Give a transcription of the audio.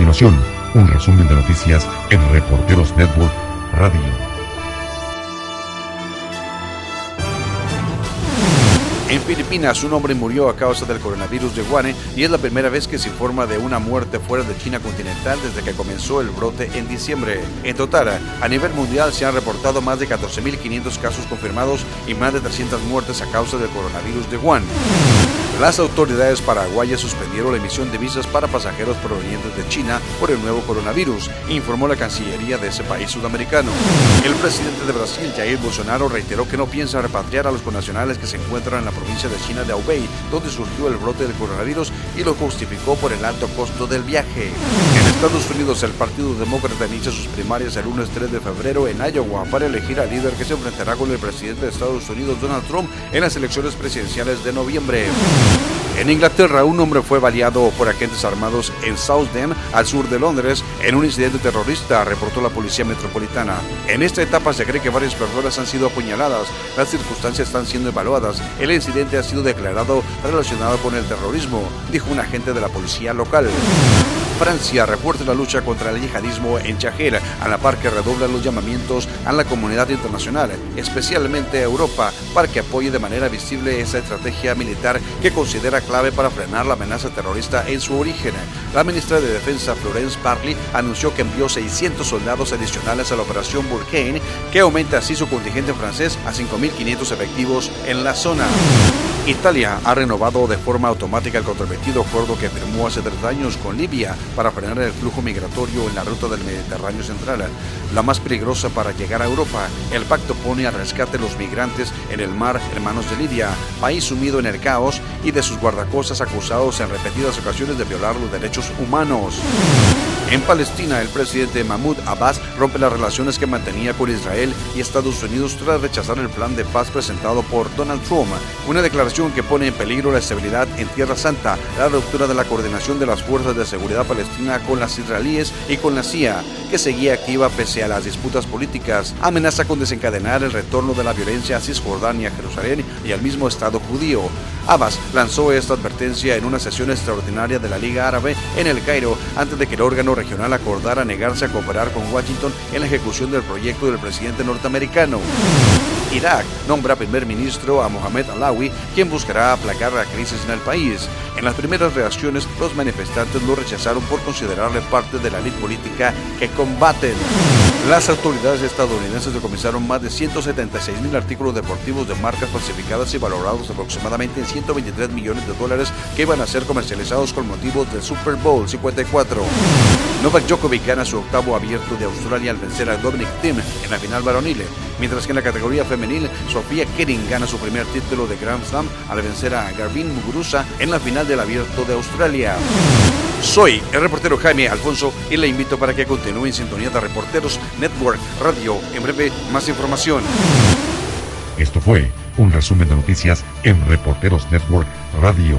continuación, un resumen de noticias en Reporteros Network Radio. En Filipinas, un hombre murió a causa del coronavirus de Wuhan y es la primera vez que se informa de una muerte fuera de China continental desde que comenzó el brote en diciembre. En total, a nivel mundial se han reportado más de 14.500 casos confirmados y más de 300 muertes a causa del coronavirus de Wuhan. Las autoridades paraguayas suspendieron la emisión de visas para pasajeros provenientes de China por el nuevo coronavirus, informó la Cancillería de ese país sudamericano. El presidente de Brasil, Jair Bolsonaro, reiteró que no piensa repatriar a los connacionales que se encuentran en la provincia de China de Hubei, donde surgió el brote del coronavirus, y lo justificó por el alto costo del viaje. En Estados Unidos, el Partido Demócrata inicia sus primarias el lunes 3 de febrero en Iowa para elegir al líder que se enfrentará con el presidente de Estados Unidos, Donald Trump, en las elecciones presidenciales de noviembre. En Inglaterra, un hombre fue baleado por agentes armados en Southend, al sur de Londres, en un incidente terrorista, reportó la policía metropolitana. En esta etapa se cree que varias personas han sido apuñaladas. Las circunstancias están siendo evaluadas. El incidente ha sido declarado relacionado con el terrorismo, dijo un agente de la policía local. Francia refuerza la lucha contra el yihadismo en Chajera, a la par que redobla los llamamientos a la comunidad internacional, especialmente a Europa, para que apoye de manera visible esa estrategia militar que considera clave para frenar la amenaza terrorista en su origen. La ministra de Defensa Florence Parly anunció que envió 600 soldados adicionales a la operación Burkane, que aumenta así su contingente francés a 5.500 efectivos en la zona. Italia ha renovado de forma automática el controvertido acuerdo que firmó hace tres años con Libia para frenar el flujo migratorio en la ruta del Mediterráneo central, la más peligrosa para llegar a Europa. El pacto pone a rescate los migrantes en el mar en manos de Libia, país sumido en el caos y de sus guardacostas acusados en repetidas ocasiones de violar los derechos humanos. En Palestina, el presidente Mahmoud Abbas rompe las relaciones que mantenía con Israel y Estados Unidos tras rechazar el plan de paz presentado por Donald Trump, una declaración que pone en peligro la estabilidad en Tierra Santa, la ruptura de la coordinación de las fuerzas de seguridad palestina con las israelíes y con la CIA, que seguía activa pese a las disputas políticas, amenaza con desencadenar el retorno de la violencia a Cisjordania, Jerusalén y al mismo Estado judío. Abbas lanzó esta advertencia en una sesión extraordinaria de la Liga Árabe en el Cairo antes de que el órgano regional acordara negarse a cooperar con Washington en la ejecución del proyecto del presidente norteamericano. Irak nombra primer ministro a Mohamed Alawi, quien buscará aplacar la crisis en el país. En las primeras reacciones, los manifestantes lo rechazaron por considerarle parte de la élite política que combaten. Las autoridades estadounidenses decomisaron más de 176 mil artículos deportivos de marcas falsificadas y valorados aproximadamente en 123 millones de dólares que iban a ser comercializados con motivo del Super Bowl 54. Novak Djokovic gana su octavo abierto de Australia al vencer a Dominic Thiem en la final varonil, mientras que en la categoría femenil, Sofía Kerin gana su primer título de Grand Slam al vencer a Garvin Muguruza en la final del abierto de Australia. Soy el reportero Jaime Alfonso y le invito para que continúe en sintonía de Reporteros Network Radio. En breve, más información. Esto fue un resumen de noticias en Reporteros Network Radio.